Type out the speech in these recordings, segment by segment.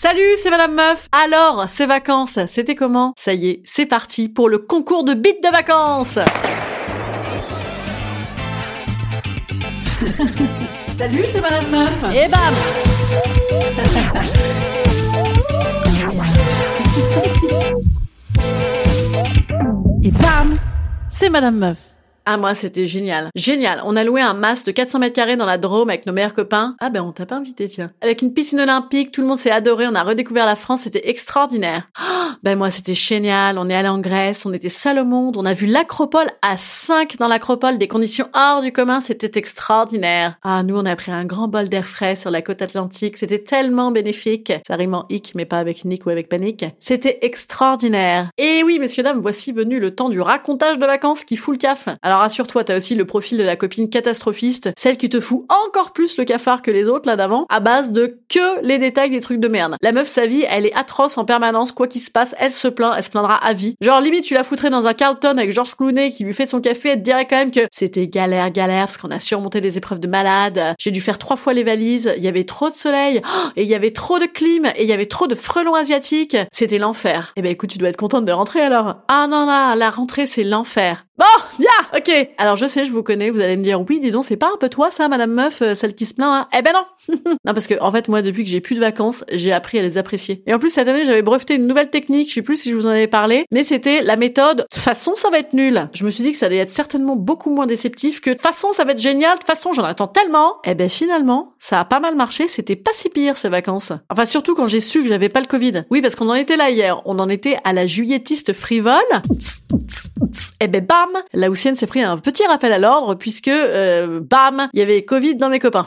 Salut, c'est Madame Meuf. Alors, ces vacances, c'était comment? Ça y est, c'est parti pour le concours de beats de vacances. Salut, c'est Madame Meuf. Et bam Et bam C'est Madame Meuf. Ah moi c'était génial. Génial. On a loué un mas de 400 mètres carrés dans la Drôme avec nos meilleurs copains. Ah ben on t'a pas invité tiens. Avec une piscine olympique, tout le monde s'est adoré, on a redécouvert la France, c'était extraordinaire. Oh, ben moi c'était génial, on est allé en Grèce, on était seul au monde, on a vu l'acropole à 5 dans l'acropole, des conditions hors du commun, c'était extraordinaire. Ah nous on a pris un grand bol d'air frais sur la côte atlantique, c'était tellement bénéfique. Ça rime en hic mais pas avec nick ou avec panique. C'était extraordinaire. Et oui messieurs dames, voici venu le temps du racontage de vacances qui fout le caf. Alors rassure-toi, t'as aussi le profil de la copine catastrophiste, celle qui te fout encore plus le cafard que les autres là d'avant, à base de que les détails des trucs de merde. La meuf, sa vie, elle est atroce en permanence, quoi qu'il se passe, elle se plaint, elle se plaindra à vie. Genre limite, tu la foutrais dans un Carlton avec Georges Clooney qui lui fait son café, elle te dirait quand même que c'était galère, galère, parce qu'on a surmonté des épreuves de malade, j'ai dû faire trois fois les valises, il y avait trop de soleil, oh, et il y avait trop de clim, et il y avait trop de frelons asiatiques, c'était l'enfer. Eh ben écoute, tu dois être contente de rentrer alors. Ah non, là, la rentrée, c'est l'enfer. Bon, bien, ok. Alors je sais, je vous connais, vous allez me dire, oui, dis donc, c'est pas un peu toi ça, Madame Meuf, euh, celle qui se plaint hein? Eh ben non Non, parce que en fait, moi, depuis que j'ai plus de vacances, j'ai appris à les apprécier. Et en plus, cette année, j'avais breveté une nouvelle technique, je sais plus si je vous en avais parlé, mais c'était la méthode, de toute façon, ça va être nul. Je me suis dit que ça allait être certainement beaucoup moins déceptif que, de toute façon, ça va être génial, de toute façon, j'en attends tellement. Eh ben finalement, ça a pas mal marché, c'était pas si pire ces vacances. Enfin, surtout quand j'ai su que j'avais pas le Covid. Oui, parce qu'on en était là hier, on en était à la juillettiste frivole. Eh ben bam La Houssienne s'est pris un petit rappel à l'ordre puisque, euh, bam, il y avait Covid dans mes copains.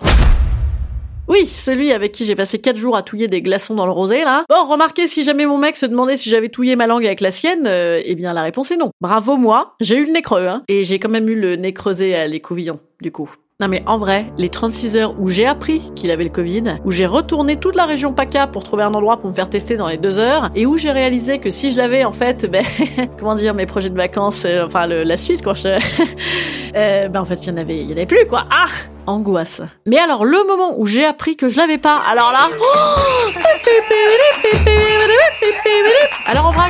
Oui, celui avec qui j'ai passé 4 jours à touiller des glaçons dans le rosé, là. Bon, remarquez, si jamais mon mec se demandait si j'avais touillé ma langue avec la sienne, euh, eh bien la réponse est non. Bravo moi, j'ai eu le nez creux, hein. Et j'ai quand même eu le nez creusé à l'écouvillon, du coup. Non mais en vrai, les 36 heures où j'ai appris qu'il avait le Covid, où j'ai retourné toute la région PACA pour trouver un endroit pour me faire tester dans les deux heures, et où j'ai réalisé que si je l'avais en fait, ben, comment dire, mes projets de vacances, euh, enfin le, la suite quoi, je... euh, ben en fait il y en avait, il y en avait plus quoi. Ah angoisse. Mais alors le moment où j'ai appris que je l'avais pas, alors là, alors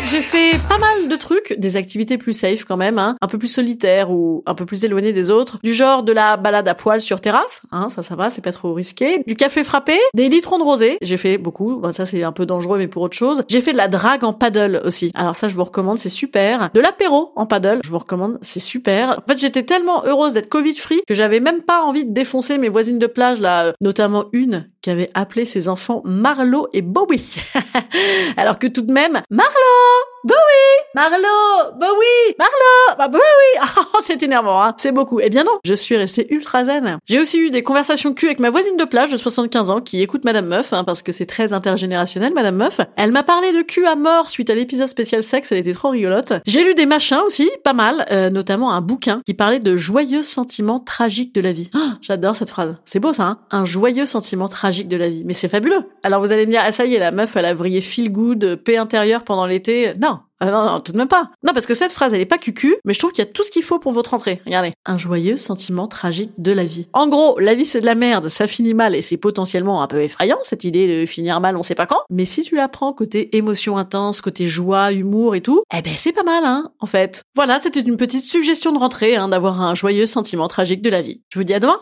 j'ai fait pas mal de trucs, des activités plus safe quand même, hein, un peu plus solitaires ou un peu plus éloignées des autres, du genre de la balade à poil sur terrasse, hein, ça ça va, c'est pas trop risqué, du café frappé, des litrons de rosé, j'ai fait beaucoup, ça c'est un peu dangereux mais pour autre chose. J'ai fait de la drague en paddle aussi. Alors ça je vous recommande, c'est super. De l'apéro en paddle, je vous recommande, c'est super. En fait j'étais tellement heureuse d'être Covid free que j'avais même pas envie de défoncer mes voisines de plage là, euh, notamment une qui avait appelé ses enfants Marlo et Bowie. Alors que tout de même, Marlo, Bowie, Marlo, Bowie, Marlo, bah Bowie. Oh, c'est énervant, hein. C'est beaucoup. Eh bien non, je suis restée ultra zen. J'ai aussi eu des conversations cul avec ma voisine de plage de 75 ans qui écoute Madame Meuf, hein, parce que c'est très intergénérationnel, Madame Meuf. Elle m'a parlé de cul à mort suite à l'épisode spécial sexe, elle était trop rigolote. J'ai lu des machins aussi, pas mal, euh, notamment un bouquin qui parlait de joyeux sentiments tragiques de la vie. Oh, J'adore cette phrase. C'est beau ça, hein Un joyeux sentiment tragique de la vie. Mais c'est fabuleux. Alors vous allez me dire, ah ça y est, la meuf, elle a vrillé feel good, paix intérieure pendant l'été. Non. Ah non, non, tout de même pas. Non, parce que cette phrase, elle est pas cucu, mais je trouve qu'il y a tout ce qu'il faut pour votre entrée. Regardez. Un joyeux sentiment tragique de la vie. En gros, la vie c'est de la merde, ça finit mal et c'est potentiellement un peu effrayant, cette idée de finir mal on sait pas quand. Mais si tu la prends côté émotion intense, côté joie, humour et tout, eh ben c'est pas mal, hein, en fait. Voilà, c'était une petite suggestion de rentrée, hein, d'avoir un joyeux sentiment tragique de la vie. Je vous dis à demain!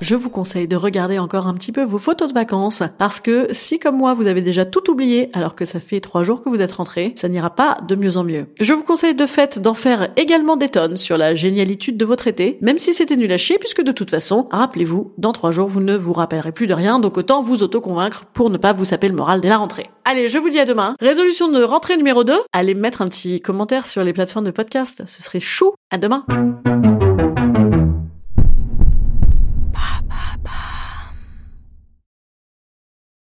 Je vous conseille de regarder encore un petit peu vos photos de vacances parce que si comme moi vous avez déjà tout oublié alors que ça fait trois jours que vous êtes rentré, ça n'ira pas de mieux en mieux. Je vous conseille de fait d'en faire également des tonnes sur la génialitude de votre été, même si c'était nul à chier puisque de toute façon, rappelez-vous, dans trois jours vous ne vous rappellerez plus de rien donc autant vous auto-convaincre pour ne pas vous saper le moral dès la rentrée. Allez, je vous dis à demain. Résolution de rentrée numéro 2, allez mettre un petit commentaire sur les plateformes de podcast, ce serait chou. À demain.